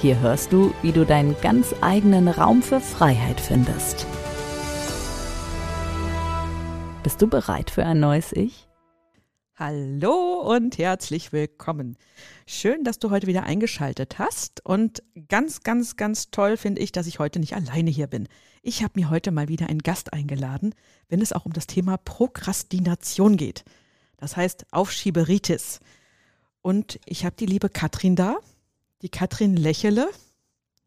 Hier hörst du, wie du deinen ganz eigenen Raum für Freiheit findest. Bist du bereit für ein neues Ich? Hallo und herzlich willkommen. Schön, dass du heute wieder eingeschaltet hast. Und ganz, ganz, ganz toll finde ich, dass ich heute nicht alleine hier bin. Ich habe mir heute mal wieder einen Gast eingeladen, wenn es auch um das Thema Prokrastination geht. Das heißt Aufschieberitis. Und ich habe die liebe Katrin da, die Katrin Lächele.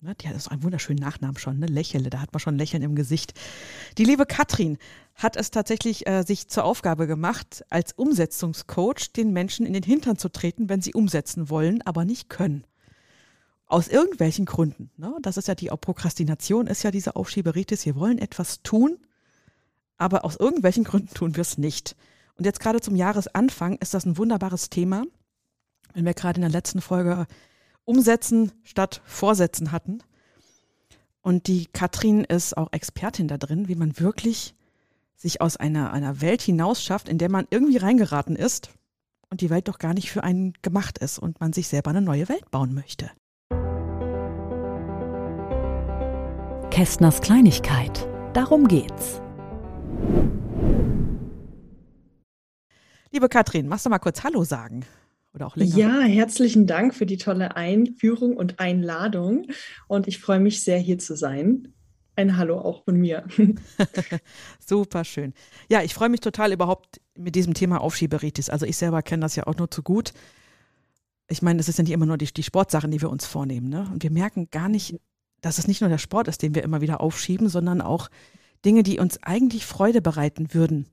Ne, die hat so einen wunderschönen Nachnamen schon, ne? Lächele, da hat man schon Lächeln im Gesicht. Die liebe Katrin hat es tatsächlich äh, sich zur Aufgabe gemacht, als Umsetzungscoach den Menschen in den Hintern zu treten, wenn sie umsetzen wollen, aber nicht können. Aus irgendwelchen Gründen. Ne? Das ist ja die Prokrastination, ist ja diese Aufschieberitis. Wir wollen etwas tun, aber aus irgendwelchen Gründen tun wir es nicht. Und jetzt gerade zum Jahresanfang ist das ein wunderbares Thema, wenn wir gerade in der letzten Folge umsetzen statt vorsetzen hatten. Und die Katrin ist auch Expertin da drin, wie man wirklich sich aus einer, einer Welt hinaus schafft, in der man irgendwie reingeraten ist und die Welt doch gar nicht für einen gemacht ist und man sich selber eine neue Welt bauen möchte. Kästners Kleinigkeit. Darum geht's. Liebe Katrin, machst du mal kurz Hallo sagen? Oder auch länger. Ja, herzlichen Dank für die tolle Einführung und Einladung. Und ich freue mich sehr, hier zu sein. Ein Hallo auch von mir. Super schön. Ja, ich freue mich total überhaupt mit diesem Thema Aufschieberitis. Also ich selber kenne das ja auch nur zu gut. Ich meine, es ist ja nicht immer nur die, die Sportsachen, die wir uns vornehmen. Ne? Und wir merken gar nicht, dass es nicht nur der Sport ist, den wir immer wieder aufschieben, sondern auch Dinge, die uns eigentlich Freude bereiten würden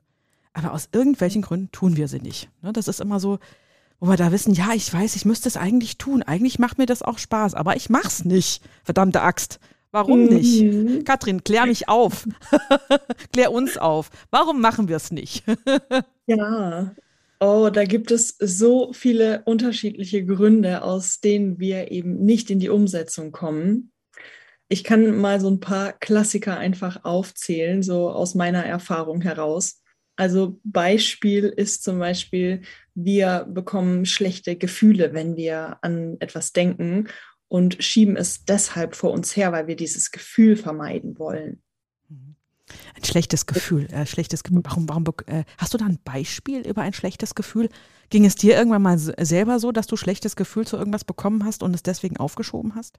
aber aus irgendwelchen Gründen tun wir sie nicht. Ne, das ist immer so, wo wir da wissen, ja, ich weiß, ich müsste es eigentlich tun. Eigentlich macht mir das auch Spaß, aber ich mach's nicht. Verdammte Axt. Warum nicht? Mhm. Katrin, klär mich auf. klär uns auf. Warum machen wir es nicht? ja. Oh, da gibt es so viele unterschiedliche Gründe, aus denen wir eben nicht in die Umsetzung kommen. Ich kann mal so ein paar Klassiker einfach aufzählen, so aus meiner Erfahrung heraus. Also Beispiel ist zum Beispiel, wir bekommen schlechte Gefühle, wenn wir an etwas denken und schieben es deshalb vor uns her, weil wir dieses Gefühl vermeiden wollen. Ein schlechtes Gefühl, äh, schlechtes Warum, warum äh, hast du da ein Beispiel über ein schlechtes Gefühl? Ging es dir irgendwann mal selber so, dass du schlechtes Gefühl zu irgendwas bekommen hast und es deswegen aufgeschoben hast?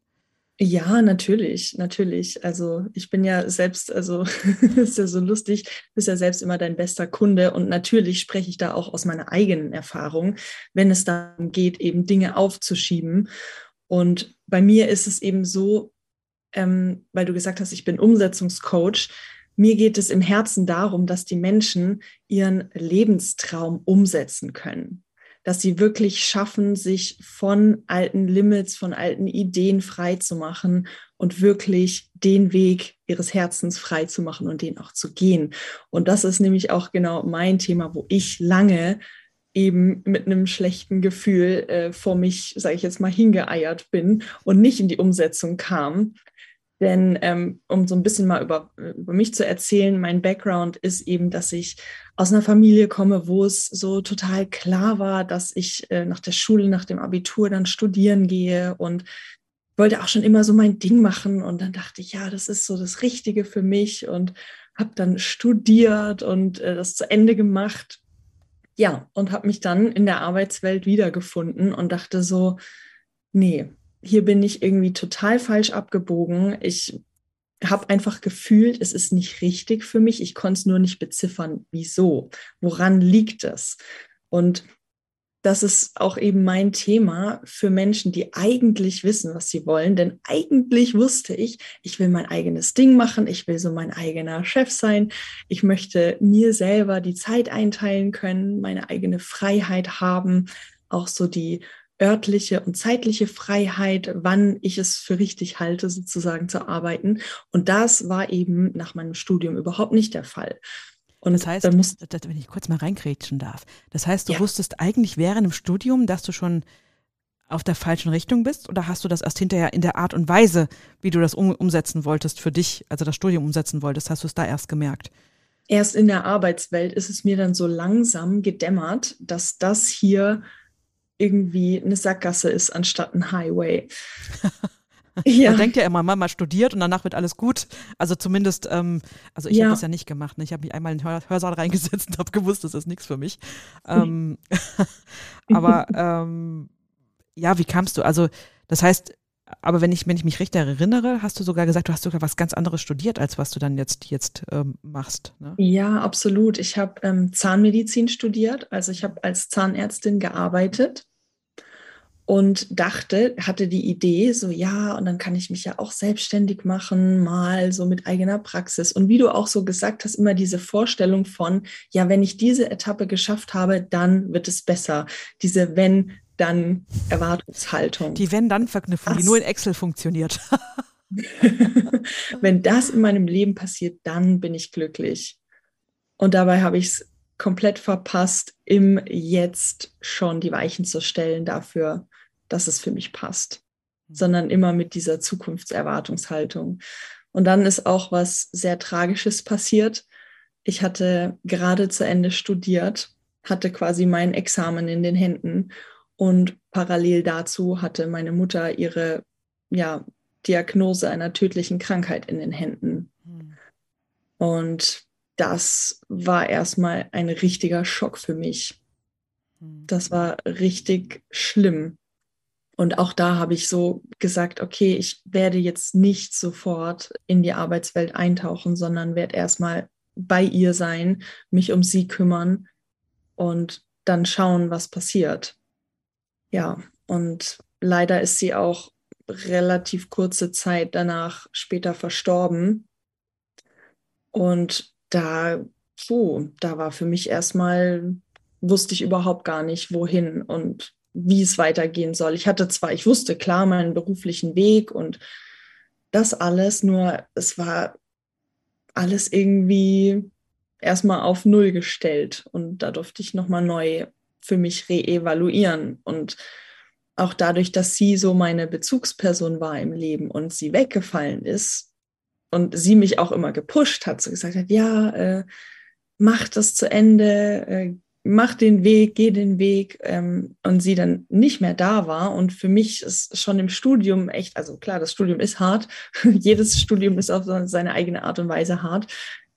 Ja, natürlich, natürlich. Also ich bin ja selbst, also ist ja so lustig, bist ja selbst immer dein bester Kunde und natürlich spreche ich da auch aus meiner eigenen Erfahrung, wenn es darum geht, eben Dinge aufzuschieben. Und bei mir ist es eben so, ähm, weil du gesagt hast, ich bin Umsetzungscoach. Mir geht es im Herzen darum, dass die Menschen ihren Lebenstraum umsetzen können dass sie wirklich schaffen, sich von alten Limits, von alten Ideen frei zu machen und wirklich den Weg ihres Herzens frei zu machen und den auch zu gehen. Und das ist nämlich auch genau mein Thema, wo ich lange eben mit einem schlechten Gefühl äh, vor mich, sage ich jetzt mal, hingeeiert bin und nicht in die Umsetzung kam. Denn ähm, um so ein bisschen mal über, über mich zu erzählen, mein Background ist eben, dass ich aus einer Familie komme, wo es so total klar war, dass ich äh, nach der Schule, nach dem Abitur dann studieren gehe und wollte auch schon immer so mein Ding machen. Und dann dachte ich, ja, das ist so das Richtige für mich und habe dann studiert und äh, das zu Ende gemacht. Ja, und habe mich dann in der Arbeitswelt wiedergefunden und dachte so, nee, hier bin ich irgendwie total falsch abgebogen. Ich habe einfach gefühlt, es ist nicht richtig für mich. Ich konnte es nur nicht beziffern, wieso, woran liegt es? Und das ist auch eben mein Thema für Menschen, die eigentlich wissen, was sie wollen. Denn eigentlich wusste ich, ich will mein eigenes Ding machen, ich will so mein eigener Chef sein, ich möchte mir selber die Zeit einteilen können, meine eigene Freiheit haben, auch so die örtliche und zeitliche Freiheit, wann ich es für richtig halte, sozusagen zu arbeiten. Und das war eben nach meinem Studium überhaupt nicht der Fall. Und das heißt, muss, wenn ich kurz mal reingrätschen darf, das heißt, du ja. wusstest eigentlich während dem Studium, dass du schon auf der falschen Richtung bist oder hast du das erst hinterher in der Art und Weise, wie du das um, umsetzen wolltest für dich, also das Studium umsetzen wolltest, hast du es da erst gemerkt? Erst in der Arbeitswelt ist es mir dann so langsam gedämmert, dass das hier irgendwie eine Sackgasse ist anstatt ein Highway. ja. Man denkt ja immer, man mal studiert und danach wird alles gut. Also zumindest, ähm, also ich ja. habe das ja nicht gemacht. Ne? Ich habe mich einmal in den Hör Hörsaal reingesetzt und habe gewusst, das ist nichts für mich. Ähm, aber ähm, ja, wie kamst du? Also das heißt, aber wenn ich, wenn ich mich recht erinnere, hast du sogar gesagt, du hast sogar was ganz anderes studiert, als was du dann jetzt, jetzt ähm, machst. Ne? Ja, absolut. Ich habe ähm, Zahnmedizin studiert, also ich habe als Zahnärztin gearbeitet und dachte, hatte die Idee, so ja, und dann kann ich mich ja auch selbstständig machen, mal so mit eigener Praxis. Und wie du auch so gesagt hast, immer diese Vorstellung von, ja, wenn ich diese Etappe geschafft habe, dann wird es besser. Diese wenn dann Erwartungshaltung. Die Wenn-Dann-Verknüpfung, die nur in Excel funktioniert. Wenn das in meinem Leben passiert, dann bin ich glücklich. Und dabei habe ich es komplett verpasst, im Jetzt schon die Weichen zu stellen dafür, dass es für mich passt, mhm. sondern immer mit dieser Zukunftserwartungshaltung. Und dann ist auch was sehr Tragisches passiert. Ich hatte gerade zu Ende studiert, hatte quasi mein Examen in den Händen und parallel dazu hatte meine Mutter ihre ja, Diagnose einer tödlichen Krankheit in den Händen. Mhm. Und das war erstmal ein richtiger Schock für mich. Mhm. Das war richtig schlimm. Und auch da habe ich so gesagt, okay, ich werde jetzt nicht sofort in die Arbeitswelt eintauchen, sondern werde erstmal bei ihr sein, mich um sie kümmern und dann schauen, was passiert. Ja, und leider ist sie auch relativ kurze Zeit danach später verstorben. Und da, puh, da war für mich erstmal, wusste ich überhaupt gar nicht, wohin und wie es weitergehen soll. Ich hatte zwar, ich wusste klar meinen beruflichen Weg und das alles, nur es war alles irgendwie erstmal auf Null gestellt und da durfte ich nochmal neu für mich reevaluieren. Und auch dadurch, dass sie so meine Bezugsperson war im Leben und sie weggefallen ist und sie mich auch immer gepusht hat, so gesagt hat, ja, äh, mach das zu Ende, äh, mach den Weg, geh den Weg ähm, und sie dann nicht mehr da war. Und für mich ist schon im Studium echt, also klar, das Studium ist hart, jedes Studium ist auf seine eigene Art und Weise hart.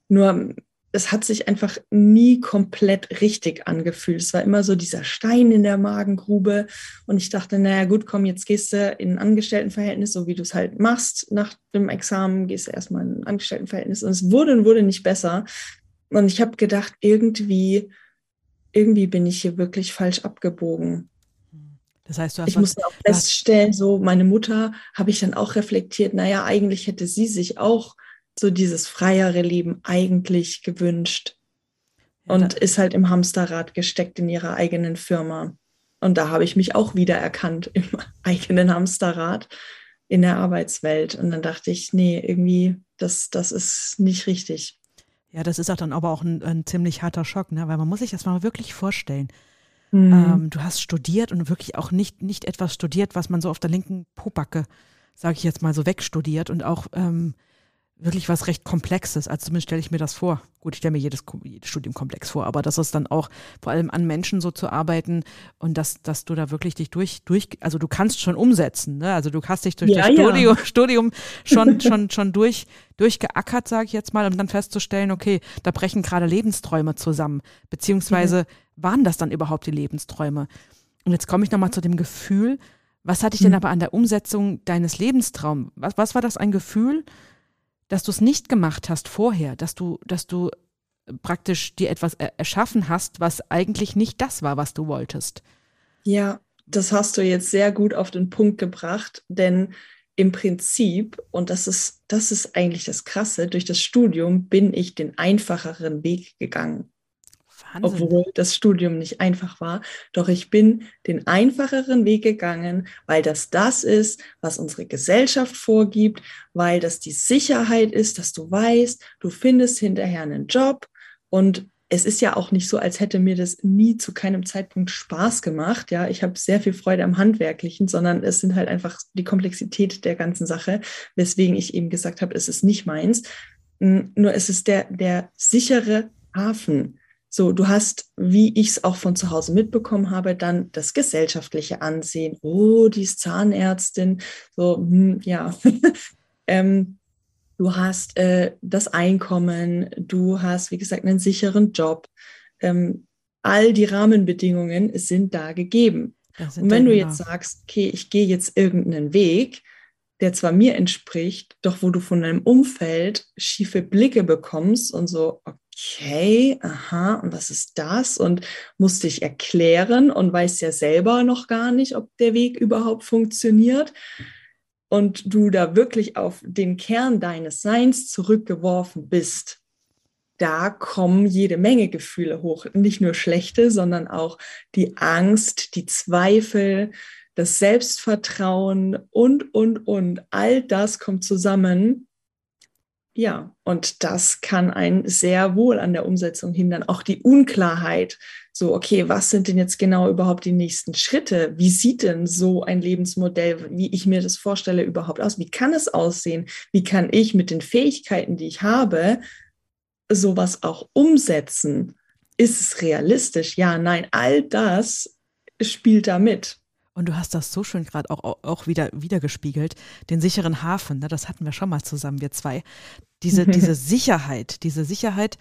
Nur es hat sich einfach nie komplett richtig angefühlt. Es war immer so dieser Stein in der Magengrube. Und ich dachte, naja, gut, komm, jetzt gehst du in ein Angestelltenverhältnis, so wie du es halt machst. Nach dem Examen gehst du erstmal in ein Angestelltenverhältnis. Und es wurde und wurde nicht besser. Und ich habe gedacht, irgendwie, irgendwie bin ich hier wirklich falsch abgebogen. Das heißt, du hast ich musste auch feststellen, so meine Mutter habe ich dann auch reflektiert, naja, eigentlich hätte sie sich auch so dieses freiere Leben eigentlich gewünscht und ja, ist halt im Hamsterrad gesteckt in ihrer eigenen Firma. Und da habe ich mich auch wieder erkannt im eigenen Hamsterrad in der Arbeitswelt. Und dann dachte ich, nee, irgendwie, das, das ist nicht richtig. Ja, das ist auch dann aber auch ein, ein ziemlich harter Schock, ne? weil man muss sich das mal wirklich vorstellen. Mhm. Ähm, du hast studiert und wirklich auch nicht, nicht etwas studiert, was man so auf der linken Pobacke, sage ich jetzt mal so, wegstudiert und auch ähm, wirklich was recht Komplexes. Also zumindest stelle ich mir das vor. Gut, ich stelle mir jedes, jedes Studium komplex vor, aber das ist dann auch vor allem an Menschen so zu arbeiten und dass, dass du da wirklich dich durch, durch, also du kannst schon umsetzen, ne? Also du hast dich durch ja, das Studium, ja. Studium schon, schon, schon durch, durchgeackert, sage ich jetzt mal, um dann festzustellen, okay, da brechen gerade Lebensträume zusammen. Beziehungsweise mhm. waren das dann überhaupt die Lebensträume? Und jetzt komme ich nochmal zu dem Gefühl, was hatte ich denn mhm. aber an der Umsetzung deines Lebenstraums? Was, was war das ein Gefühl? Dass du es nicht gemacht hast vorher, dass du, dass du praktisch dir etwas erschaffen hast, was eigentlich nicht das war, was du wolltest. Ja, das hast du jetzt sehr gut auf den Punkt gebracht, denn im Prinzip, und das ist, das ist eigentlich das Krasse, durch das Studium bin ich den einfacheren Weg gegangen. Wahnsinn. obwohl das Studium nicht einfach war. Doch ich bin den einfacheren Weg gegangen, weil das das ist, was unsere Gesellschaft vorgibt, weil das die Sicherheit ist, dass du weißt, du findest hinterher einen Job und es ist ja auch nicht so, als hätte mir das nie zu keinem Zeitpunkt Spaß gemacht. Ja, ich habe sehr viel Freude am Handwerklichen, sondern es sind halt einfach die Komplexität der ganzen Sache, weswegen ich eben gesagt habe, es ist nicht meins. Nur es ist der, der sichere Hafen. So, du hast, wie ich es auch von zu Hause mitbekommen habe, dann das gesellschaftliche Ansehen. Oh, die ist Zahnärztin. So, hm, ja. ähm, du hast äh, das Einkommen, du hast, wie gesagt, einen sicheren Job. Ähm, all die Rahmenbedingungen sind da gegeben. Und wenn du jetzt sagst, okay, ich gehe jetzt irgendeinen Weg, der zwar mir entspricht, doch wo du von deinem Umfeld schiefe Blicke bekommst und so, okay, aha, und was ist das? Und musst dich erklären und weißt ja selber noch gar nicht, ob der Weg überhaupt funktioniert und du da wirklich auf den Kern deines Seins zurückgeworfen bist, da kommen jede Menge Gefühle hoch. Nicht nur schlechte, sondern auch die Angst, die Zweifel, das Selbstvertrauen und, und, und. All das kommt zusammen. Ja, und das kann einen sehr wohl an der Umsetzung hindern. Auch die Unklarheit, so, okay, was sind denn jetzt genau überhaupt die nächsten Schritte? Wie sieht denn so ein Lebensmodell, wie ich mir das vorstelle, überhaupt aus? Wie kann es aussehen? Wie kann ich mit den Fähigkeiten, die ich habe, sowas auch umsetzen? Ist es realistisch? Ja, nein, all das spielt da mit. Und du hast das so schön gerade auch, auch wieder wiedergespiegelt, den sicheren Hafen, ne? das hatten wir schon mal zusammen, wir zwei. Diese, diese Sicherheit, diese Sicherheit,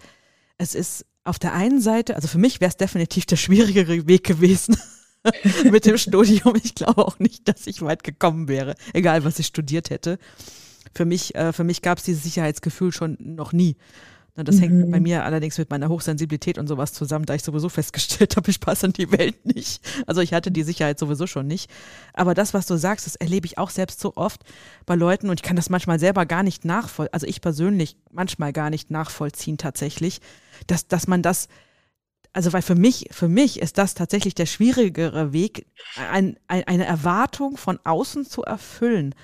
es ist auf der einen Seite, also für mich wäre es definitiv der schwierigere Weg gewesen mit dem Studium. Ich glaube auch nicht, dass ich weit gekommen wäre, egal was ich studiert hätte. Für mich, äh, für mich gab es dieses Sicherheitsgefühl schon noch nie. Das mhm. hängt bei mir allerdings mit meiner Hochsensibilität und sowas zusammen, da ich sowieso festgestellt habe, ich passe in die Welt nicht. Also ich hatte die Sicherheit sowieso schon nicht. Aber das, was du sagst, das erlebe ich auch selbst so oft bei Leuten und ich kann das manchmal selber gar nicht nachvollziehen, also ich persönlich manchmal gar nicht nachvollziehen tatsächlich, dass, dass man das, also weil für mich, für mich ist das tatsächlich der schwierigere Weg, ein, ein, eine Erwartung von außen zu erfüllen,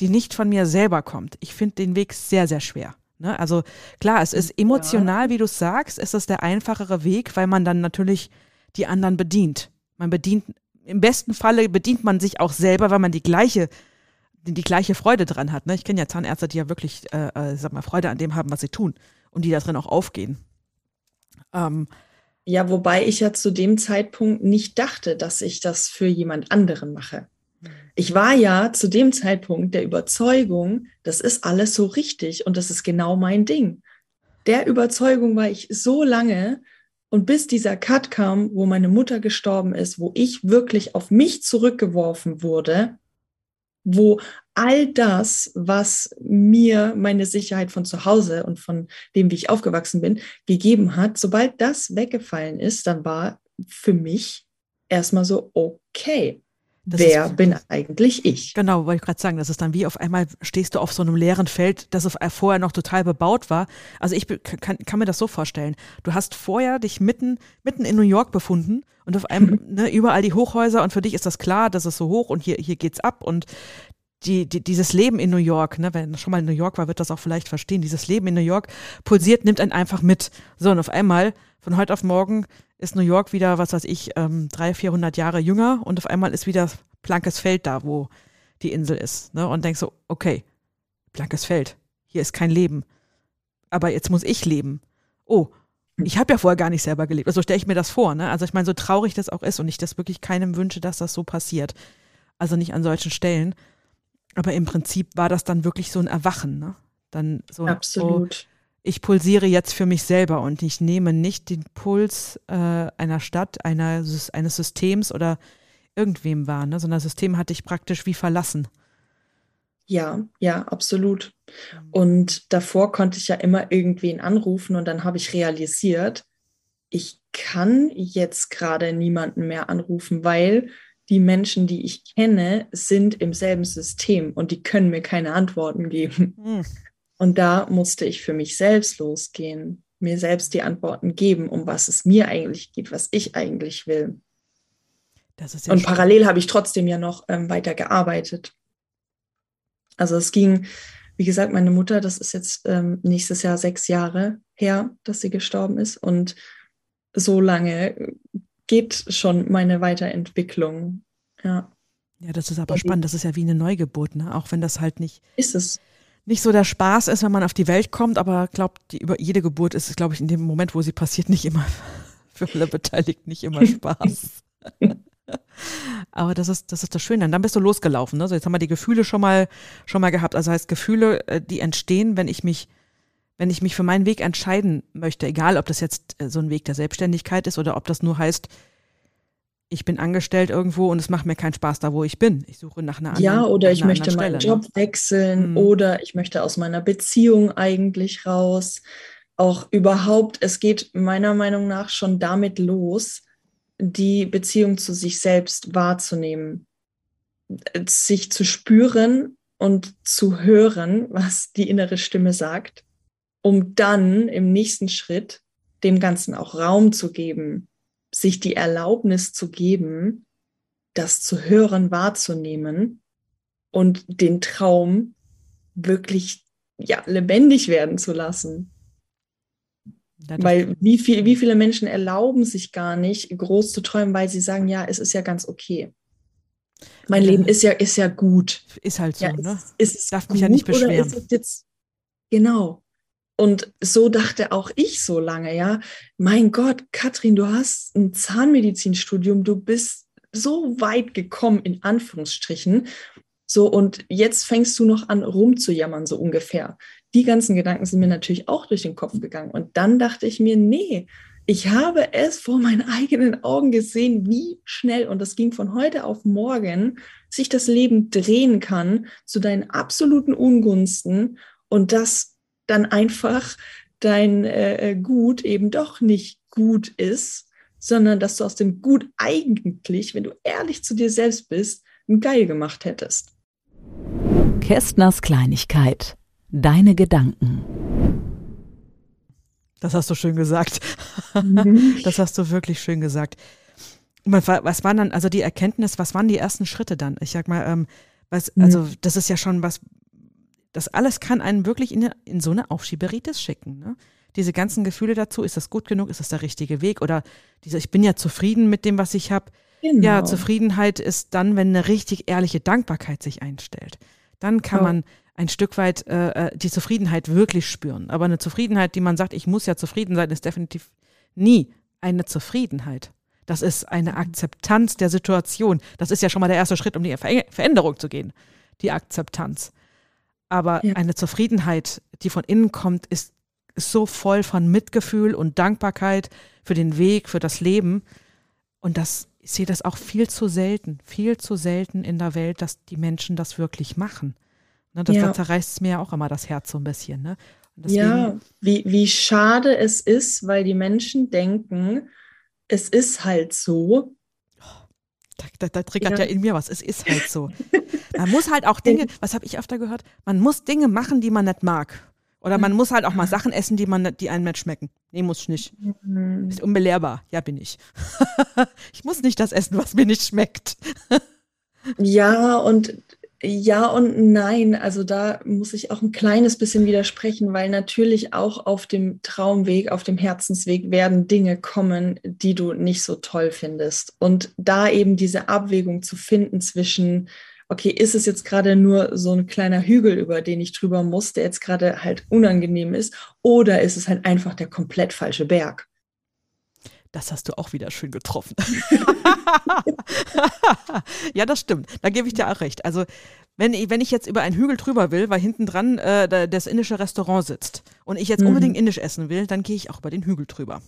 die nicht von mir selber kommt. Ich finde den Weg sehr, sehr schwer. Ne? Also klar, es ist emotional, wie du sagst, ist der einfachere Weg, weil man dann natürlich die anderen bedient. Man bedient, im besten Falle bedient man sich auch selber, weil man die gleiche, die, die gleiche Freude dran hat. Ne? Ich kenne ja Zahnärzte, die ja wirklich, äh, äh, sag mal, Freude an dem haben, was sie tun und die da drin auch aufgehen. Ähm, ja, wobei ich ja zu dem Zeitpunkt nicht dachte, dass ich das für jemand anderen mache. Ich war ja zu dem Zeitpunkt der Überzeugung, das ist alles so richtig und das ist genau mein Ding. Der Überzeugung war ich so lange und bis dieser Cut kam, wo meine Mutter gestorben ist, wo ich wirklich auf mich zurückgeworfen wurde, wo all das, was mir meine Sicherheit von zu Hause und von dem, wie ich aufgewachsen bin, gegeben hat, sobald das weggefallen ist, dann war für mich erstmal so, okay, das Wer ist, bin eigentlich ich? Genau, wollte ich gerade sagen, das ist dann wie auf einmal stehst du auf so einem leeren Feld, das auf, vorher noch total bebaut war. Also ich kann, kann mir das so vorstellen. Du hast vorher dich mitten, mitten in New York befunden und auf einmal ne, überall die Hochhäuser und für dich ist das klar, das ist so hoch und hier, hier geht's ab und die, die, dieses Leben in New York, ne, wenn schon mal in New York war, wird das auch vielleicht verstehen. Dieses Leben in New York pulsiert, nimmt einen einfach mit. So, und auf einmal, von heute auf morgen, ist New York wieder, was weiß ich, ähm, 300, 400 Jahre jünger und auf einmal ist wieder blankes Feld da, wo die Insel ist. Ne? Und denkst so, okay, blankes Feld, hier ist kein Leben. Aber jetzt muss ich leben. Oh, ich habe ja vorher gar nicht selber gelebt. Also stelle ich mir das vor. Ne? Also ich meine, so traurig das auch ist und ich das wirklich keinem wünsche, dass das so passiert. Also nicht an solchen Stellen. Aber im Prinzip war das dann wirklich so ein Erwachen. Ne? Dann so, Absolut. Oh, ich pulsiere jetzt für mich selber und ich nehme nicht den Puls äh, einer Stadt, einer, eines Systems oder irgendwem wahr, ne? sondern das System hatte ich praktisch wie verlassen. Ja, ja, absolut. Und davor konnte ich ja immer irgendwen anrufen und dann habe ich realisiert, ich kann jetzt gerade niemanden mehr anrufen, weil die Menschen, die ich kenne, sind im selben System und die können mir keine Antworten geben. Mhm. Und da musste ich für mich selbst losgehen, mir selbst die Antworten geben, um was es mir eigentlich geht, was ich eigentlich will. Ja und parallel habe ich trotzdem ja noch ähm, weiter gearbeitet. Also es ging, wie gesagt, meine Mutter, das ist jetzt ähm, nächstes Jahr sechs Jahre her, dass sie gestorben ist. Und so lange geht schon meine Weiterentwicklung. Ja. Ja, das ist aber spannend. Das ist ja wie eine Neugeburt, ne? Auch wenn das halt nicht. Ist es. Nicht so der Spaß ist, wenn man auf die Welt kommt, aber glaubt, über jede Geburt ist es, glaube ich, in dem Moment, wo sie passiert, nicht immer für alle Beteiligten nicht immer Spaß. Aber das ist, das ist das Schöne. Dann bist du losgelaufen. Ne? So, jetzt haben wir die Gefühle schon mal, schon mal gehabt. Also heißt Gefühle, äh, die entstehen, wenn ich mich, wenn ich mich für meinen Weg entscheiden möchte, egal ob das jetzt äh, so ein Weg der Selbstständigkeit ist oder ob das nur heißt, ich bin angestellt irgendwo und es macht mir keinen Spaß da, wo ich bin. Ich suche nach einer anderen Ja, oder ich möchte meinen Stelle, Job ne? wechseln mhm. oder ich möchte aus meiner Beziehung eigentlich raus. Auch überhaupt, es geht meiner Meinung nach schon damit los, die Beziehung zu sich selbst wahrzunehmen, sich zu spüren und zu hören, was die innere Stimme sagt, um dann im nächsten Schritt dem Ganzen auch Raum zu geben, sich die Erlaubnis zu geben, das zu hören, wahrzunehmen und den Traum wirklich ja, lebendig werden zu lassen. Weil wie, viel, wie viele Menschen erlauben sich gar nicht, groß zu träumen, weil sie sagen, ja, es ist ja ganz okay. Mein ja. Leben ist ja, ist ja gut. Ist halt so, ja, ne? Ist, ist Darf mich ja nicht beschweren. Jetzt, genau. Und so dachte auch ich so lange, ja. Mein Gott, Katrin, du hast ein Zahnmedizinstudium, du bist so weit gekommen, in Anführungsstrichen. So, und jetzt fängst du noch an, rumzujammern, so ungefähr die ganzen Gedanken sind mir natürlich auch durch den Kopf gegangen. Und dann dachte ich mir, nee, ich habe es vor meinen eigenen Augen gesehen, wie schnell, und das ging von heute auf morgen, sich das Leben drehen kann zu deinen absoluten Ungunsten und dass dann einfach dein äh, äh Gut eben doch nicht gut ist, sondern dass du aus dem Gut eigentlich, wenn du ehrlich zu dir selbst bist, ein Geil gemacht hättest. Kästners Kleinigkeit Deine Gedanken. Das hast du schön gesagt. Mhm. Das hast du wirklich schön gesagt. Was waren dann, also die Erkenntnis, was waren die ersten Schritte dann? Ich sag mal, ähm, was, mhm. also das ist ja schon was, das alles kann einen wirklich in, in so eine Aufschieberitis schicken. Ne? Diese ganzen Gefühle dazu, ist das gut genug, ist das der richtige Weg? Oder diese, ich bin ja zufrieden mit dem, was ich habe. Genau. Ja, Zufriedenheit ist dann, wenn eine richtig ehrliche Dankbarkeit sich einstellt. Dann kann oh. man ein Stück weit äh, äh, die Zufriedenheit wirklich spüren. Aber eine Zufriedenheit, die man sagt, ich muss ja zufrieden sein, ist definitiv nie eine Zufriedenheit. Das ist eine Akzeptanz der Situation. Das ist ja schon mal der erste Schritt, um die Ver Veränderung zu gehen. Die Akzeptanz. Aber ja. eine Zufriedenheit, die von innen kommt, ist, ist so voll von Mitgefühl und Dankbarkeit für den Weg, für das Leben. Und das, ich sehe das auch viel zu selten, viel zu selten in der Welt, dass die Menschen das wirklich machen. Ne, das, ja. Da zerreißt es mir ja auch immer das Herz so ein bisschen. Ne? Ja, wie, wie schade es ist, weil die Menschen denken, es ist halt so. Da, da, da triggert ja. ja. in mir was. Es ist halt so. Man muss halt auch Dinge, was habe ich öfter gehört? Man muss Dinge machen, die man nicht mag. Oder man muss halt auch mal Sachen essen, die man die einem nicht schmecken. Nee, muss ich nicht. Mhm. Ist unbelehrbar. Ja, bin ich. ich muss nicht das essen, was mir nicht schmeckt. ja, und ja und nein. Also da muss ich auch ein kleines bisschen widersprechen, weil natürlich auch auf dem Traumweg, auf dem Herzensweg werden Dinge kommen, die du nicht so toll findest. Und da eben diese Abwägung zu finden zwischen, okay, ist es jetzt gerade nur so ein kleiner Hügel, über den ich drüber muss, der jetzt gerade halt unangenehm ist, oder ist es halt einfach der komplett falsche Berg? Das hast du auch wieder schön getroffen. ja, das stimmt. Da gebe ich dir auch recht. Also, wenn ich, wenn ich jetzt über einen Hügel drüber will, weil hinten dran äh, das indische Restaurant sitzt und ich jetzt mhm. unbedingt indisch essen will, dann gehe ich auch über den Hügel drüber.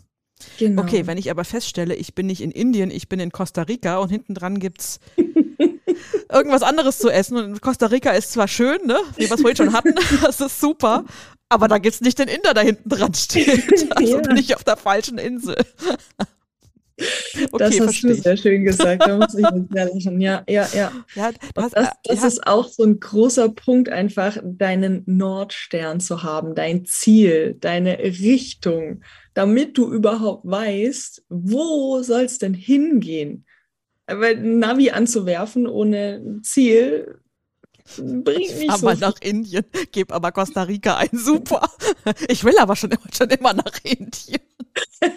Genau. Okay, wenn ich aber feststelle, ich bin nicht in Indien, ich bin in Costa Rica und hinten dran gibt es irgendwas anderes zu essen. Und Costa Rica ist zwar schön, ne, wie wir es vorhin schon hatten, das ist super, aber da gibt es nicht den Inder, der hinten dran steht. Also ja. bin ich auf der falschen Insel. Okay, das hast du sehr schön gesagt. Da muss ich sehr lachen. Ja, ja, ja. ja das, das, das ja. ist auch so ein großer Punkt, einfach deinen Nordstern zu haben, dein Ziel, deine Richtung, damit du überhaupt weißt, wo soll es denn hingehen? Weil ein Navi anzuwerfen ohne Ziel bringt nicht aber so. nach Indien, gebe aber Costa Rica ein, super. Ich will aber schon, schon immer nach Indien.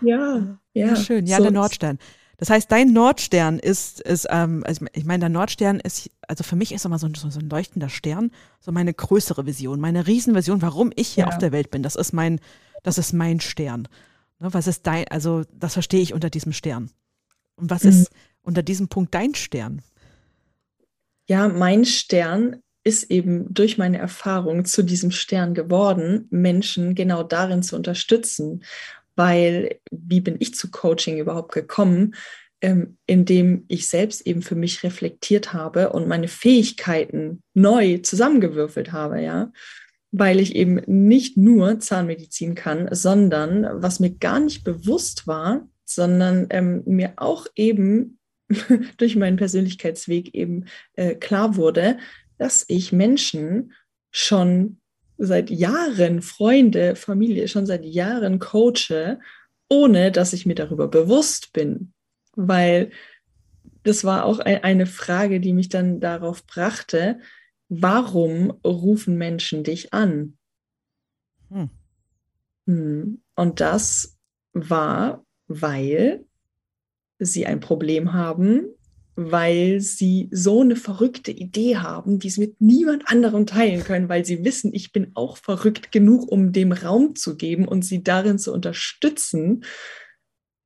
ja, ja. Schön, ja, so der Nordstern. Das heißt, dein Nordstern ist, ist ähm, also ich meine, der Nordstern ist, also für mich ist immer so ein, so ein leuchtender Stern, so meine größere Vision, meine Riesenvision, warum ich hier ja. auf der Welt bin. Das ist mein, das ist mein Stern. Ne, was ist dein, also das verstehe ich unter diesem Stern. Und was mhm. ist unter diesem Punkt dein Stern? Ja, mein Stern ist eben durch meine Erfahrung zu diesem Stern geworden, Menschen genau darin zu unterstützen weil wie bin ich zu Coaching überhaupt gekommen? Ähm, indem ich selbst eben für mich reflektiert habe und meine Fähigkeiten neu zusammengewürfelt habe, ja, weil ich eben nicht nur Zahnmedizin kann, sondern was mir gar nicht bewusst war, sondern ähm, mir auch eben durch meinen Persönlichkeitsweg eben äh, klar wurde, dass ich Menschen schon seit Jahren Freunde, Familie, schon seit Jahren coache, ohne dass ich mir darüber bewusst bin. Weil das war auch eine Frage, die mich dann darauf brachte, warum rufen Menschen dich an? Hm. hm. Und das war, weil sie ein Problem haben, weil sie so eine verrückte Idee haben, die sie mit niemand anderem teilen können, weil sie wissen, ich bin auch verrückt genug, um dem Raum zu geben und sie darin zu unterstützen.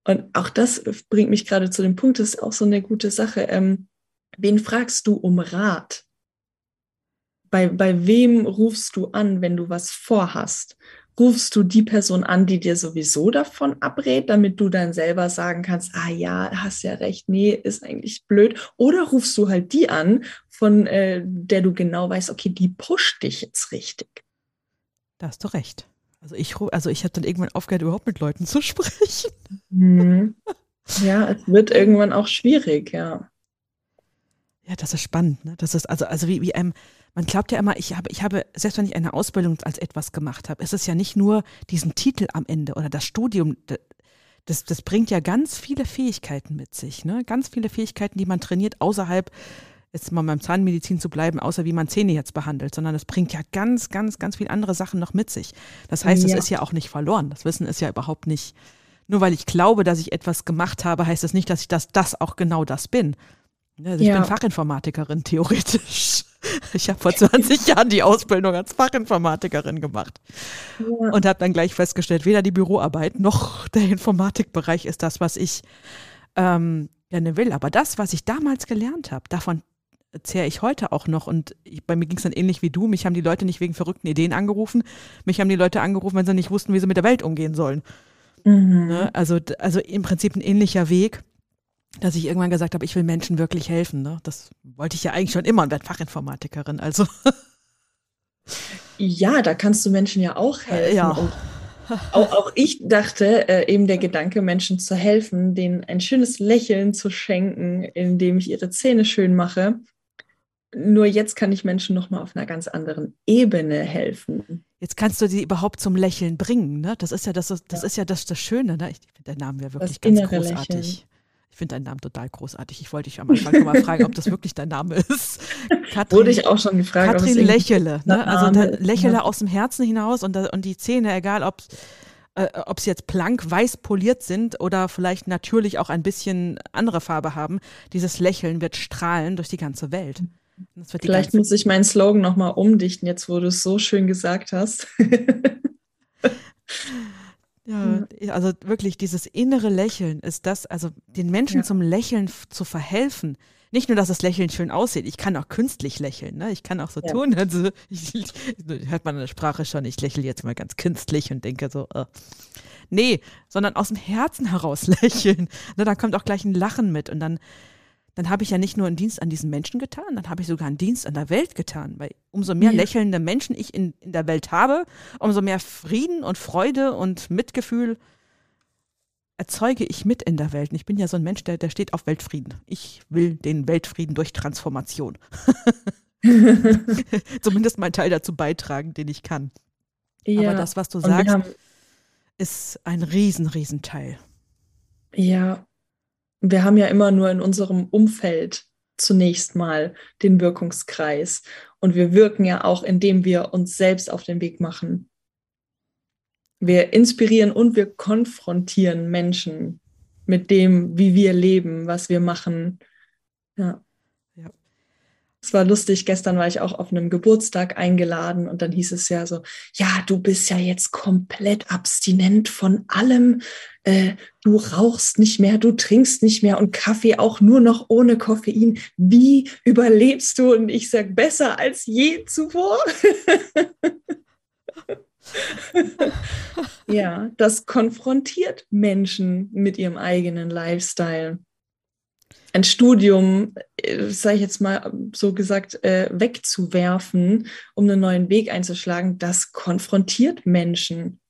Und auch das bringt mich gerade zu dem Punkt, das ist auch so eine gute Sache. Ähm, wen fragst du um Rat? Bei, bei wem rufst du an, wenn du was vorhast? Rufst du die Person an, die dir sowieso davon abrät, damit du dann selber sagen kannst, ah ja, hast ja recht, nee, ist eigentlich blöd. Oder rufst du halt die an, von äh, der du genau weißt, okay, die pusht dich jetzt richtig. Da hast du recht. Also ich, also ich habe dann irgendwann aufgehört, überhaupt mit Leuten zu sprechen. Mhm. Ja, es wird irgendwann auch schwierig, ja. Ja, das ist spannend. Ne? Das ist also, also wie, wie einem, man glaubt ja immer, ich habe, ich habe, selbst wenn ich eine Ausbildung als etwas gemacht habe, ist es ja nicht nur diesen Titel am Ende oder das Studium. Das, das bringt ja ganz viele Fähigkeiten mit sich, ne? Ganz viele Fähigkeiten, die man trainiert außerhalb, jetzt mal beim Zahnmedizin zu bleiben, außer wie man Zähne jetzt behandelt, sondern es bringt ja ganz, ganz, ganz viele andere Sachen noch mit sich. Das heißt, ja. es ist ja auch nicht verloren. Das Wissen ist ja überhaupt nicht, nur weil ich glaube, dass ich etwas gemacht habe, heißt es das nicht, dass ich das, das auch genau das bin. Also ich ja. bin Fachinformatikerin, theoretisch. Ich habe vor 20 Jahren die Ausbildung als Fachinformatikerin gemacht ja. und habe dann gleich festgestellt, weder die Büroarbeit noch der Informatikbereich ist das, was ich ähm, gerne will. Aber das, was ich damals gelernt habe, davon zehre ich heute auch noch. Und ich, bei mir ging es dann ähnlich wie du. Mich haben die Leute nicht wegen verrückten Ideen angerufen. Mich haben die Leute angerufen, wenn sie nicht wussten, wie sie mit der Welt umgehen sollen. Mhm. Ne? Also, also im Prinzip ein ähnlicher Weg dass ich irgendwann gesagt habe, ich will Menschen wirklich helfen. Ne? Das wollte ich ja eigentlich schon immer und werde Fachinformatikerin. Also. Ja, da kannst du Menschen ja auch helfen. Ja. Auch, auch, ich dachte, äh, eben der Gedanke, Menschen zu helfen, denen ein schönes Lächeln zu schenken, indem ich ihre Zähne schön mache. Nur jetzt kann ich Menschen nochmal auf einer ganz anderen Ebene helfen. Jetzt kannst du sie überhaupt zum Lächeln bringen. Ne? Das ist ja das, das, ja. Ist ja das, das Schöne. Ne? Ich finde, der Name wäre wirklich das ganz großartig. Lächeln. Ich finde deinen Namen total großartig. Ich wollte dich am Anfang schon mal fragen, ob das wirklich dein Name ist. Katrin, Wurde ich auch schon gefragt. Katrin Lächele. Ne? Also Lächele ja. aus dem Herzen hinaus und, und die Zähne, egal ob äh, ob sie jetzt plank weiß poliert sind oder vielleicht natürlich auch ein bisschen andere Farbe haben, dieses Lächeln wird strahlen durch die ganze Welt. Vielleicht ganze muss ich meinen Slogan nochmal umdichten, jetzt wo du es so schön gesagt hast. Ja, also wirklich dieses innere Lächeln ist das, also den Menschen ja. zum Lächeln zu verhelfen. Nicht nur, dass das Lächeln schön aussieht, ich kann auch künstlich lächeln. Ne? Ich kann auch so ja. tun, also ich, hört man in der Sprache schon, ich lächle jetzt mal ganz künstlich und denke so, uh. nee, sondern aus dem Herzen heraus lächeln. Ne, dann kommt auch gleich ein Lachen mit und dann dann habe ich ja nicht nur einen Dienst an diesen Menschen getan, dann habe ich sogar einen Dienst an der Welt getan. Weil umso mehr ja. lächelnde Menschen ich in, in der Welt habe, umso mehr Frieden und Freude und Mitgefühl erzeuge ich mit in der Welt. Und ich bin ja so ein Mensch, der, der steht auf Weltfrieden. Ich will den Weltfrieden durch Transformation. Zumindest meinen Teil dazu beitragen, den ich kann. Ja. Aber das, was du sagst, haben, ist ein riesen, riesen Teil. Ja, wir haben ja immer nur in unserem Umfeld zunächst mal den Wirkungskreis. Und wir wirken ja auch, indem wir uns selbst auf den Weg machen. Wir inspirieren und wir konfrontieren Menschen mit dem, wie wir leben, was wir machen. Ja. Es war lustig, gestern war ich auch auf einem Geburtstag eingeladen und dann hieß es ja so, ja, du bist ja jetzt komplett abstinent von allem. Äh, du rauchst nicht mehr, du trinkst nicht mehr und Kaffee auch nur noch ohne Koffein. Wie überlebst du? Und ich sage, besser als je zuvor. ja, das konfrontiert Menschen mit ihrem eigenen Lifestyle. Ein Studium, äh, sage ich jetzt mal so gesagt, äh, wegzuwerfen, um einen neuen Weg einzuschlagen, das konfrontiert Menschen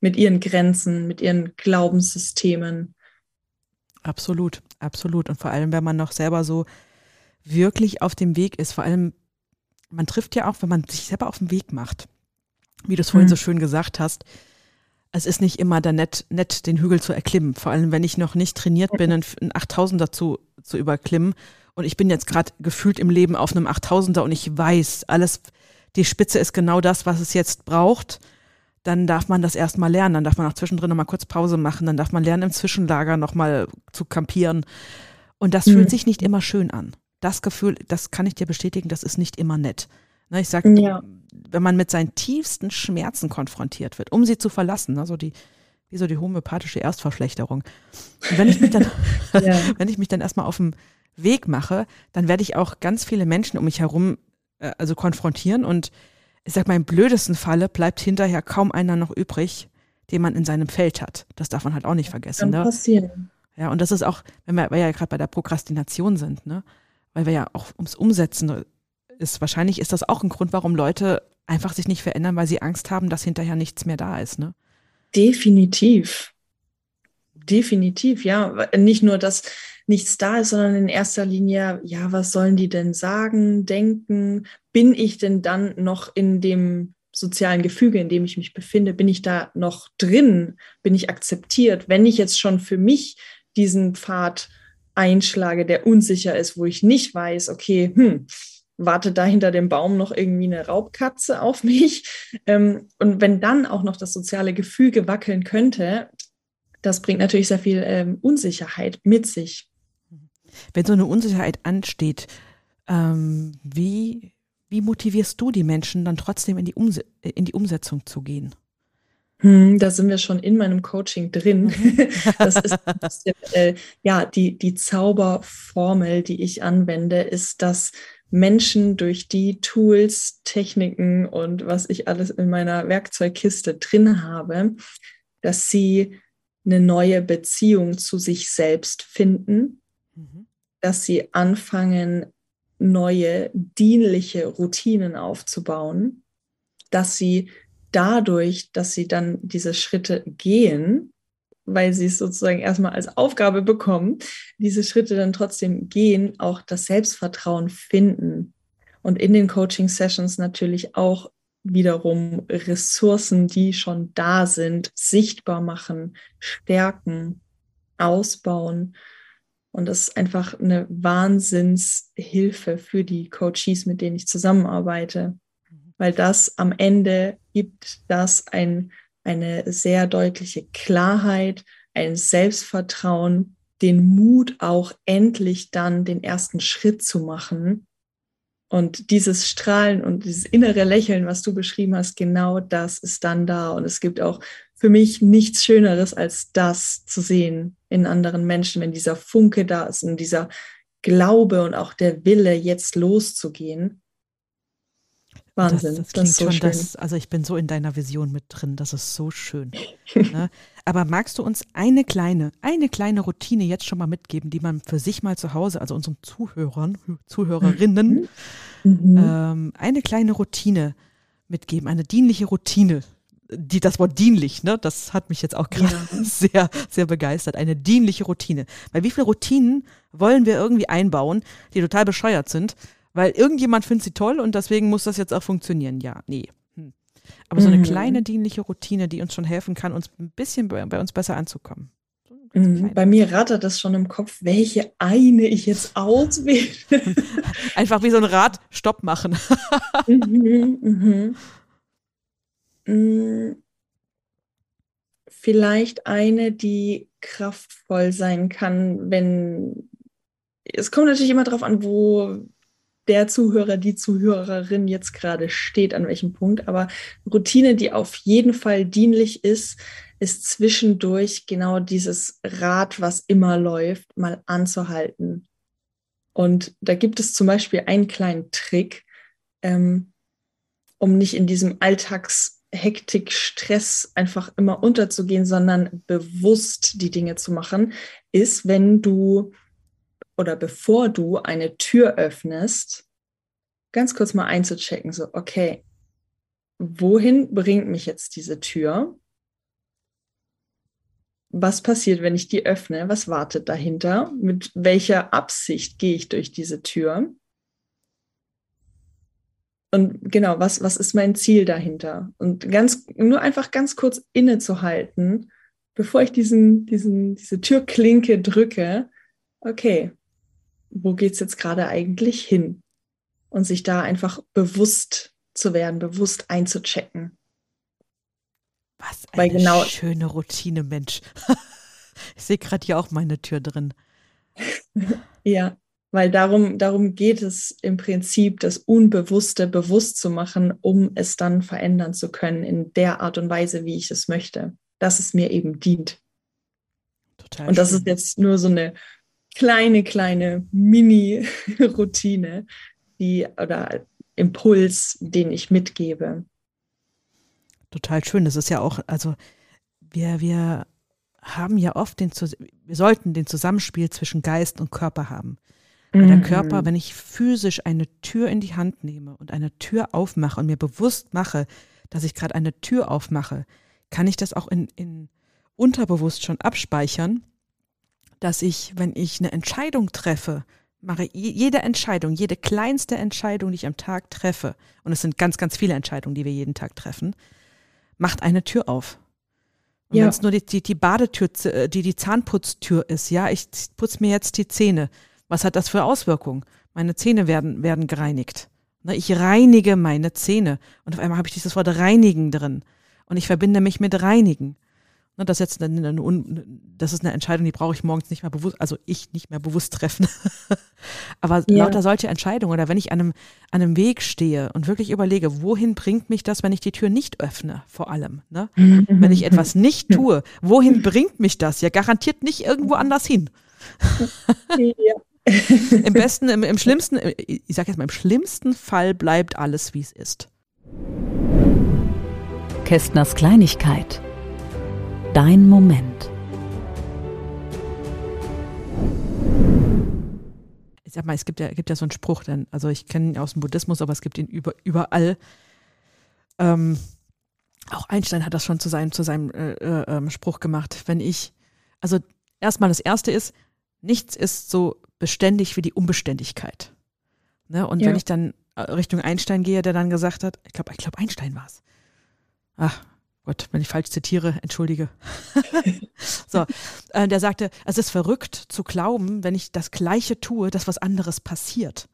mit ihren Grenzen, mit ihren Glaubenssystemen. Absolut, absolut. Und vor allem, wenn man noch selber so wirklich auf dem Weg ist, vor allem, man trifft ja auch, wenn man sich selber auf den Weg macht wie du es vorhin mhm. so schön gesagt hast, es ist nicht immer da nett, nett, den Hügel zu erklimmen. Vor allem, wenn ich noch nicht trainiert bin, einen 8000er zu, zu überklimmen. Und ich bin jetzt gerade gefühlt im Leben auf einem 8000er und ich weiß, alles, die Spitze ist genau das, was es jetzt braucht. Dann darf man das erstmal lernen. Dann darf man auch zwischendrin nochmal kurz Pause machen. Dann darf man lernen, im Zwischenlager nochmal zu kampieren. Und das mhm. fühlt sich nicht immer schön an. Das Gefühl, das kann ich dir bestätigen, das ist nicht immer nett. Ne, ich sage, ja. wenn man mit seinen tiefsten Schmerzen konfrontiert wird, um sie zu verlassen, also die, wie so die homöopathische Erstverschlechterung. Und wenn ich mich dann, ja. wenn ich mich dann erstmal auf den Weg mache, dann werde ich auch ganz viele Menschen um mich herum äh, also konfrontieren und ich sag mal, im blödesten Falle bleibt hinterher kaum einer noch übrig, den man in seinem Feld hat. Das darf man halt auch nicht vergessen. Kann ne? passieren. Ja, und das ist auch, wenn wir, weil wir ja gerade bei der Prokrastination sind, ne? Weil wir ja auch ums Umsetzen ist, wahrscheinlich ist das auch ein Grund, warum Leute einfach sich nicht verändern, weil sie Angst haben, dass hinterher nichts mehr da ist. Ne? Definitiv. Definitiv, ja. Nicht nur, dass nichts da ist, sondern in erster Linie, ja, was sollen die denn sagen, denken? Bin ich denn dann noch in dem sozialen Gefüge, in dem ich mich befinde? Bin ich da noch drin? Bin ich akzeptiert? Wenn ich jetzt schon für mich diesen Pfad einschlage, der unsicher ist, wo ich nicht weiß, okay, hm, wartet da hinter dem Baum noch irgendwie eine Raubkatze auf mich. Ähm, und wenn dann auch noch das soziale Gefüge wackeln könnte, das bringt natürlich sehr viel ähm, Unsicherheit mit sich. Wenn so eine Unsicherheit ansteht, ähm, wie, wie motivierst du die Menschen dann trotzdem in die, Umse in die Umsetzung zu gehen? Hm, da sind wir schon in meinem Coaching drin. Mhm. Das ist bisschen, äh, ja die, die Zauberformel, die ich anwende, ist, dass Menschen durch die Tools, Techniken und was ich alles in meiner Werkzeugkiste drin habe, dass sie eine neue Beziehung zu sich selbst finden, mhm. dass sie anfangen, neue dienliche Routinen aufzubauen, dass sie dadurch, dass sie dann diese Schritte gehen, weil sie es sozusagen erstmal als Aufgabe bekommen, diese Schritte dann trotzdem gehen, auch das Selbstvertrauen finden. Und in den Coaching-Sessions natürlich auch wiederum Ressourcen, die schon da sind, sichtbar machen, stärken, ausbauen. Und das ist einfach eine Wahnsinnshilfe für die Coaches, mit denen ich zusammenarbeite, weil das am Ende gibt das ein eine sehr deutliche Klarheit, ein Selbstvertrauen, den Mut auch endlich dann den ersten Schritt zu machen. Und dieses Strahlen und dieses innere Lächeln, was du beschrieben hast, genau das ist dann da. Und es gibt auch für mich nichts Schöneres, als das zu sehen in anderen Menschen, wenn dieser Funke da ist und dieser Glaube und auch der Wille, jetzt loszugehen. Wahnsinn. Das, das klingt das so schon, das, also ich bin so in deiner Vision mit drin, das ist so schön. ne? Aber magst du uns eine kleine, eine kleine Routine jetzt schon mal mitgeben, die man für sich mal zu Hause, also unseren Zuhörern, Zuhörerinnen, mhm. mhm. ähm, eine kleine Routine mitgeben, eine dienliche Routine, die, das Wort dienlich, ne, das hat mich jetzt auch gerade ja. sehr, sehr begeistert. Eine dienliche Routine. Weil wie viele Routinen wollen wir irgendwie einbauen, die total bescheuert sind? Weil irgendjemand findet sie toll und deswegen muss das jetzt auch funktionieren. Ja, nee. Hm. Aber so eine mhm. kleine dienliche Routine, die uns schon helfen kann, uns ein bisschen bei, bei uns besser anzukommen. Mhm. Bei mir rattert das schon im Kopf, welche eine ich jetzt auswähle. Einfach wie so ein Rad Stopp machen. mhm, mhm. Mm, vielleicht eine, die kraftvoll sein kann, wenn es kommt natürlich immer darauf an, wo der Zuhörer, die Zuhörerin jetzt gerade steht, an welchem Punkt. Aber Routine, die auf jeden Fall dienlich ist, ist zwischendurch genau dieses Rad, was immer läuft, mal anzuhalten. Und da gibt es zum Beispiel einen kleinen Trick, ähm, um nicht in diesem Alltags Hektik, Stress einfach immer unterzugehen, sondern bewusst die Dinge zu machen, ist, wenn du oder bevor du eine Tür öffnest, ganz kurz mal einzuchecken, so, okay, wohin bringt mich jetzt diese Tür? Was passiert, wenn ich die öffne? Was wartet dahinter? Mit welcher Absicht gehe ich durch diese Tür? Und genau, was, was ist mein Ziel dahinter? Und ganz, nur einfach ganz kurz innezuhalten, bevor ich diesen, diesen, diese Türklinke drücke, okay, wo geht's jetzt gerade eigentlich hin? Und sich da einfach bewusst zu werden, bewusst einzuchecken. Was eine Weil genau, schöne Routine, Mensch. ich sehe gerade hier auch meine Tür drin. ja, weil darum, darum geht es im Prinzip, das Unbewusste bewusst zu machen, um es dann verändern zu können in der Art und Weise, wie ich es möchte, dass es mir eben dient. Total und das schön. ist jetzt nur so eine kleine, kleine Mini-Routine, die oder Impuls, den ich mitgebe. Total schön. Das ist ja auch, also wir, wir haben ja oft den, wir sollten den Zusammenspiel zwischen Geist und Körper haben. Weil der Körper, mhm. wenn ich physisch eine Tür in die Hand nehme und eine Tür aufmache und mir bewusst mache, dass ich gerade eine Tür aufmache, kann ich das auch in, in unterbewusst schon abspeichern, dass ich, wenn ich eine Entscheidung treffe, mache jede Entscheidung, jede kleinste Entscheidung, die ich am Tag treffe, und es sind ganz, ganz viele Entscheidungen, die wir jeden Tag treffen, macht eine Tür auf. Und ja. wenn es nur die, die, die Badetür, äh, die die Zahnputztür ist, ja, ich putze mir jetzt die Zähne, was hat das für Auswirkungen? Meine Zähne werden, werden gereinigt. Ne, ich reinige meine Zähne. Und auf einmal habe ich dieses Wort reinigen drin. Und ich verbinde mich mit reinigen. Ne, das, ist jetzt eine, eine, das ist eine Entscheidung, die brauche ich morgens nicht mehr bewusst, also ich nicht mehr bewusst treffen. Aber ja. lauter solche Entscheidungen oder wenn ich an einem, an einem Weg stehe und wirklich überlege, wohin bringt mich das, wenn ich die Tür nicht öffne, vor allem. Ne? Mhm. Wenn ich etwas nicht tue, wohin bringt mich das? Ja, garantiert nicht irgendwo anders hin. ja. Im besten, im, im schlimmsten, ich sage jetzt mal, im schlimmsten Fall bleibt alles, wie es ist. Kästners Kleinigkeit. Dein Moment. Ich sag mal, es gibt ja, gibt ja so einen Spruch, denn, also ich kenne ihn aus dem Buddhismus, aber es gibt ihn über, überall. Ähm, auch Einstein hat das schon zu seinem, zu seinem äh, äh, ähm, Spruch gemacht. Wenn ich, also erstmal das erste ist, nichts ist so beständig wie die Unbeständigkeit. Ne? Und ja. wenn ich dann äh, Richtung Einstein gehe, der dann gesagt hat, ich glaube, ich glaube, Einstein war es. Ach Gott, wenn ich falsch zitiere, entschuldige. so, äh, der sagte, es ist verrückt zu glauben, wenn ich das Gleiche tue, dass was anderes passiert.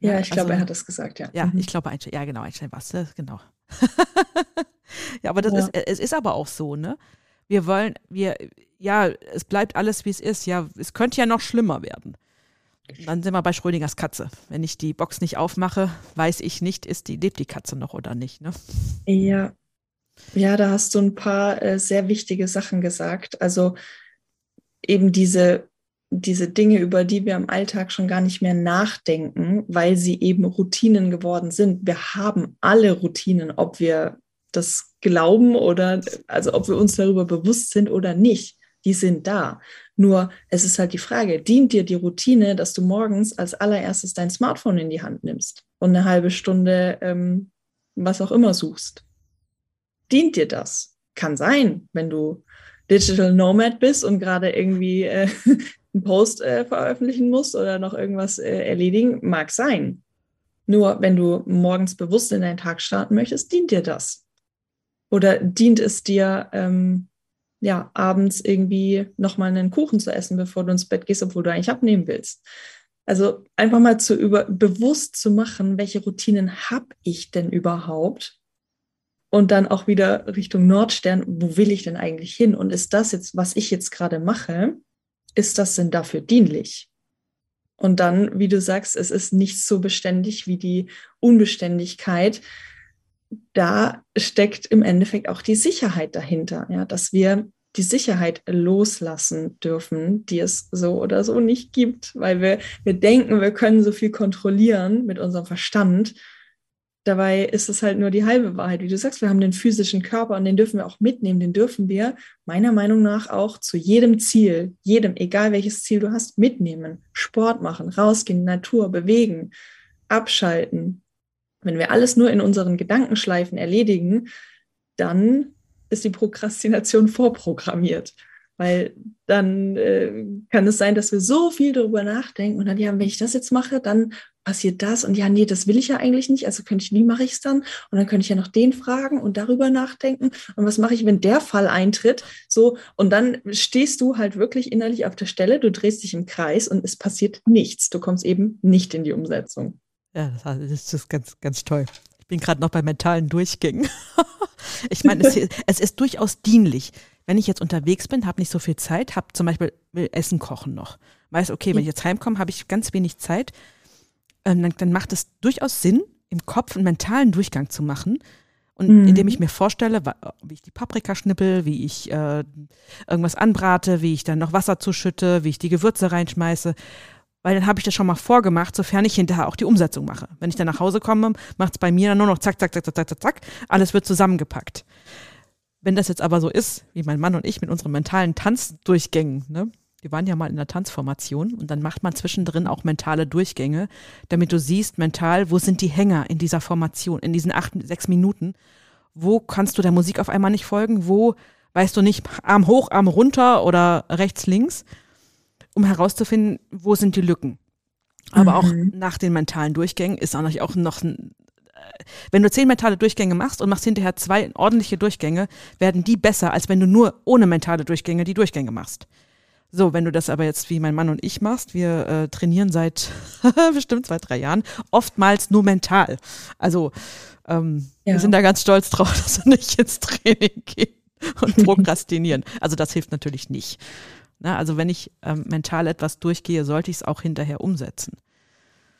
Ja, ich glaube, also, er hat das gesagt, ja. Ja, mhm. ich glaube, Einstein, ja, genau, Einstein war es, ne? genau. ja, aber das ja. Ist, es ist aber auch so, ne? Wir wollen, wir, ja, es bleibt alles, wie es ist. Ja, es könnte ja noch schlimmer werden. Dann sind wir bei Schrödingers Katze. Wenn ich die Box nicht aufmache, weiß ich nicht, ist die, lebt die Katze noch oder nicht. Ne? Ja. Ja, da hast du ein paar äh, sehr wichtige Sachen gesagt. Also eben diese, diese Dinge, über die wir im Alltag schon gar nicht mehr nachdenken, weil sie eben Routinen geworden sind. Wir haben alle Routinen, ob wir das glauben oder also ob wir uns darüber bewusst sind oder nicht die sind da. Nur es ist halt die Frage, dient dir die Routine, dass du morgens als allererstes dein Smartphone in die Hand nimmst und eine halbe Stunde ähm, was auch immer suchst? Dient dir das? Kann sein, wenn du Digital Nomad bist und gerade irgendwie äh, einen Post äh, veröffentlichen musst oder noch irgendwas äh, erledigen, mag sein. Nur wenn du morgens bewusst in deinen Tag starten möchtest, dient dir das. Oder dient es dir, ähm, ja, abends irgendwie nochmal einen Kuchen zu essen, bevor du ins Bett gehst, obwohl du eigentlich abnehmen willst. Also einfach mal zu über bewusst zu machen, welche Routinen habe ich denn überhaupt? Und dann auch wieder Richtung Nordstern, wo will ich denn eigentlich hin? Und ist das jetzt, was ich jetzt gerade mache, ist das denn dafür dienlich? Und dann, wie du sagst, es ist nicht so beständig wie die Unbeständigkeit. Da steckt im Endeffekt auch die Sicherheit dahinter, ja, dass wir die Sicherheit loslassen dürfen, die es so oder so nicht gibt, weil wir, wir denken, wir können so viel kontrollieren mit unserem Verstand. Dabei ist es halt nur die halbe Wahrheit. Wie du sagst, wir haben den physischen Körper und den dürfen wir auch mitnehmen. Den dürfen wir meiner Meinung nach auch zu jedem Ziel, jedem, egal welches Ziel du hast, mitnehmen. Sport machen, rausgehen, Natur, bewegen, abschalten. Wenn wir alles nur in unseren Gedankenschleifen erledigen, dann ist die Prokrastination vorprogrammiert. Weil dann äh, kann es sein, dass wir so viel darüber nachdenken und dann, ja, wenn ich das jetzt mache, dann passiert das und ja, nee, das will ich ja eigentlich nicht. Also könnte ich, wie mache ich es dann? Und dann könnte ich ja noch den fragen und darüber nachdenken. Und was mache ich, wenn der Fall eintritt? So, und dann stehst du halt wirklich innerlich auf der Stelle, du drehst dich im Kreis und es passiert nichts. Du kommst eben nicht in die Umsetzung. Ja, das ist ganz, ganz toll bin gerade noch bei mentalen Durchgängen. ich meine, es, es, ist durchaus dienlich. Wenn ich jetzt unterwegs bin, habe nicht so viel Zeit, habe zum Beispiel will Essen kochen noch. Weiß, okay, wenn ich jetzt heimkomme, habe ich ganz wenig Zeit. Ähm, dann, dann, macht es durchaus Sinn, im Kopf einen mentalen Durchgang zu machen. Und mhm. indem ich mir vorstelle, wie ich die Paprika schnippel, wie ich äh, irgendwas anbrate, wie ich dann noch Wasser zuschütte, wie ich die Gewürze reinschmeiße weil dann habe ich das schon mal vorgemacht, sofern ich hinterher auch die Umsetzung mache. Wenn ich dann nach Hause komme, macht es bei mir dann nur noch zack, zack, zack, zack, zack, zack, alles wird zusammengepackt. Wenn das jetzt aber so ist, wie mein Mann und ich mit unseren mentalen Tanzdurchgängen, ne? Wir waren ja mal in der Tanzformation und dann macht man zwischendrin auch mentale Durchgänge, damit du siehst mental, wo sind die Hänger in dieser Formation, in diesen acht, sechs Minuten. Wo kannst du der Musik auf einmal nicht folgen? Wo weißt du nicht, Arm hoch, Arm runter oder rechts, links? um herauszufinden, wo sind die Lücken. Aber mhm. auch nach den mentalen Durchgängen ist auch noch, auch noch ein, wenn du zehn mentale Durchgänge machst und machst hinterher zwei ordentliche Durchgänge, werden die besser, als wenn du nur ohne mentale Durchgänge die Durchgänge machst. So, wenn du das aber jetzt wie mein Mann und ich machst, wir äh, trainieren seit bestimmt zwei, drei Jahren, oftmals nur mental. Also ähm, ja. wir sind da ganz stolz drauf, dass wir nicht ins Training gehen und prokrastinieren. Also das hilft natürlich nicht. Na, ne, also wenn ich ähm, mental etwas durchgehe, sollte ich es auch hinterher umsetzen.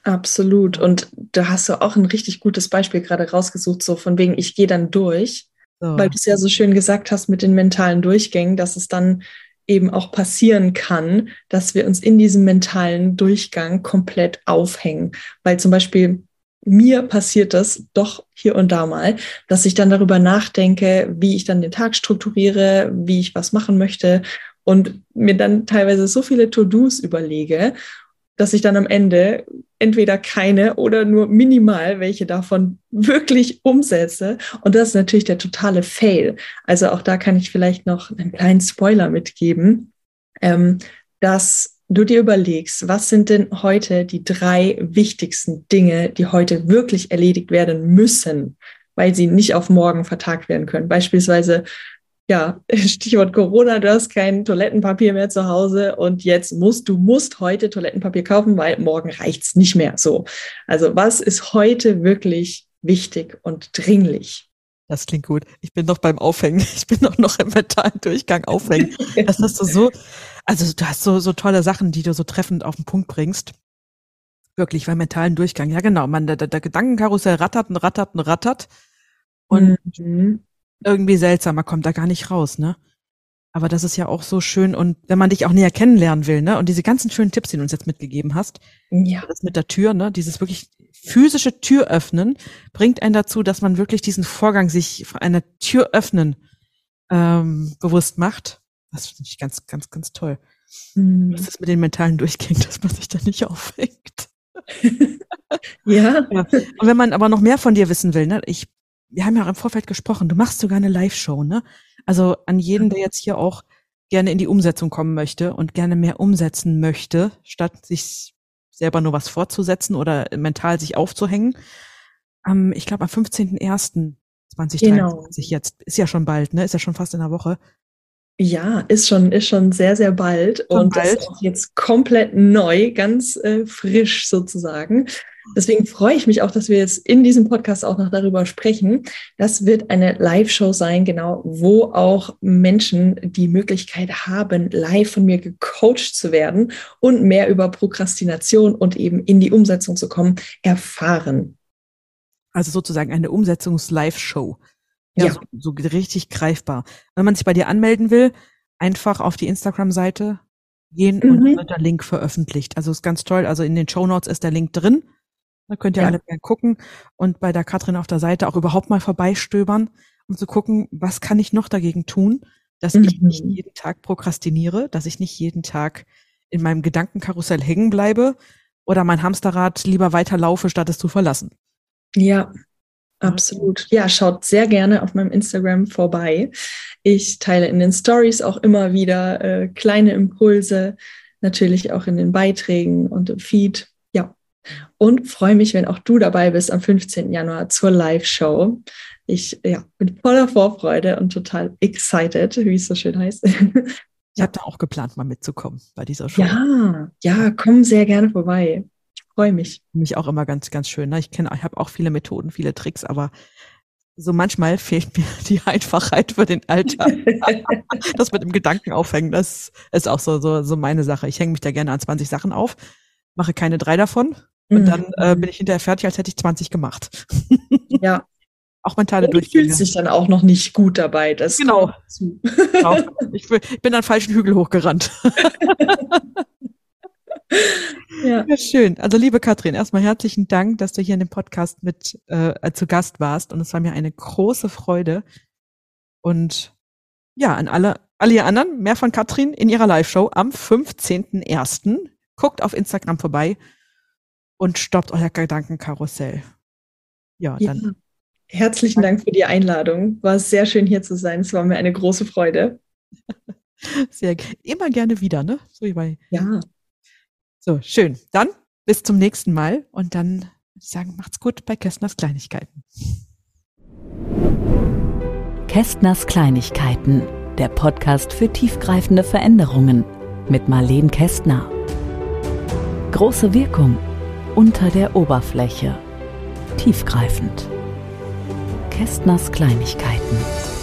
Absolut. Und da hast du auch ein richtig gutes Beispiel gerade rausgesucht, so von wegen, ich gehe dann durch, so. weil du es ja so schön gesagt hast mit den mentalen Durchgängen, dass es dann eben auch passieren kann, dass wir uns in diesem mentalen Durchgang komplett aufhängen. Weil zum Beispiel mir passiert das doch hier und da mal, dass ich dann darüber nachdenke, wie ich dann den Tag strukturiere, wie ich was machen möchte und mir dann teilweise so viele To-Dos überlege, dass ich dann am Ende entweder keine oder nur minimal welche davon wirklich umsetze. Und das ist natürlich der totale Fail. Also auch da kann ich vielleicht noch einen kleinen Spoiler mitgeben, ähm, dass du dir überlegst, was sind denn heute die drei wichtigsten Dinge, die heute wirklich erledigt werden müssen, weil sie nicht auf morgen vertagt werden können. Beispielsweise ja, Stichwort Corona, du hast kein Toilettenpapier mehr zu Hause und jetzt musst du musst heute Toilettenpapier kaufen, weil morgen reicht's nicht mehr. So. Also was ist heute wirklich wichtig und dringlich? Das klingt gut. Ich bin noch beim Aufhängen. Ich bin auch noch im mentalen Durchgang aufhängen. Das hast du so, also du hast so, so tolle Sachen, die du so treffend auf den Punkt bringst. Wirklich, beim mentalen Durchgang. Ja, genau. Man, der, der Gedankenkarussell rattert und rattert und rattert. Und mhm irgendwie seltsamer, kommt da gar nicht raus, ne? Aber das ist ja auch so schön und wenn man dich auch näher kennenlernen will, ne? Und diese ganzen schönen Tipps, die du uns jetzt mitgegeben hast, ja. das mit der Tür, ne? Dieses wirklich physische Tür öffnen bringt einen dazu, dass man wirklich diesen Vorgang sich einer Tür öffnen ähm, bewusst macht. Das finde ich ganz, ganz, ganz toll. Mhm. Was ist mit den mentalen Durchgängen, dass man sich da nicht aufhängt? ja. ja. Und wenn man aber noch mehr von dir wissen will, ne? Ich wir haben ja auch im Vorfeld gesprochen, du machst sogar eine Live-Show, ne? Also an jeden, der jetzt hier auch gerne in die Umsetzung kommen möchte und gerne mehr umsetzen möchte, statt sich selber nur was fortzusetzen oder mental sich aufzuhängen. Ähm, ich glaube am 15.01.2023 genau. jetzt, ist ja schon bald, ne? Ist ja schon fast in der Woche. Ja, ist schon, ist schon sehr, sehr bald schon und bald. auch jetzt komplett neu, ganz äh, frisch sozusagen. Deswegen freue ich mich auch, dass wir jetzt in diesem Podcast auch noch darüber sprechen. Das wird eine Live-Show sein, genau, wo auch Menschen die Möglichkeit haben, live von mir gecoacht zu werden und mehr über Prokrastination und eben in die Umsetzung zu kommen, erfahren. Also sozusagen eine Umsetzungs-Live-Show. Ja, ja. So, so richtig greifbar. Wenn man sich bei dir anmelden will, einfach auf die Instagram-Seite gehen mhm. und wird der Link veröffentlicht. Also ist ganz toll. Also in den Show Notes ist der Link drin. Da könnt ihr ja. alle gerne gucken und bei der Katrin auf der Seite auch überhaupt mal vorbeistöbern, um zu gucken, was kann ich noch dagegen tun, dass mhm. ich nicht jeden Tag prokrastiniere, dass ich nicht jeden Tag in meinem Gedankenkarussell hängen bleibe oder mein Hamsterrad lieber weiterlaufe, statt es zu verlassen. Ja, absolut. Ja, schaut sehr gerne auf meinem Instagram vorbei. Ich teile in den Stories auch immer wieder äh, kleine Impulse, natürlich auch in den Beiträgen und im Feed und freue mich, wenn auch du dabei bist am 15. Januar zur Live-Show. Ich ja, bin voller Vorfreude und total excited, wie es so schön heißt. Ich habe da auch geplant, mal mitzukommen bei dieser Show. Ja, ja, komm sehr gerne vorbei. Ich freue mich. Mich auch immer ganz, ganz schön. Ne? Ich kenne, ich habe auch viele Methoden, viele Tricks, aber so manchmal fehlt mir die Einfachheit für den Alltag. das mit dem Gedanken aufhängen, das ist auch so, so, so meine Sache. Ich hänge mich da gerne an 20 Sachen auf, mache keine drei davon und dann äh, mhm. bin ich hinterher fertig, als hätte ich 20 gemacht. Ja. auch mentale Und Du fühlst dich dann auch noch nicht gut dabei. Das genau. genau. Ich bin an falschen Hügel hochgerannt. ja. ja. schön. Also liebe Katrin, erstmal herzlichen Dank, dass du hier in dem Podcast mit äh, zu Gast warst. Und es war mir eine große Freude. Und ja, an alle, alle ihr anderen, mehr von Katrin in ihrer Live-Show am 15.01. Guckt auf Instagram vorbei und stoppt euer Gedankenkarussell. Ja, ja. dann. Herzlichen Dank für die Einladung. War sehr schön hier zu sein. Es war mir eine große Freude. Sehr immer gerne wieder, ne? So wie bei. Ja. So, schön. Dann bis zum nächsten Mal und dann würde ich sagen, macht's gut bei Kästners Kleinigkeiten. Kästners Kleinigkeiten, der Podcast für tiefgreifende Veränderungen mit Marleen Kästner. Große Wirkung unter der Oberfläche. Tiefgreifend. Kästners Kleinigkeiten.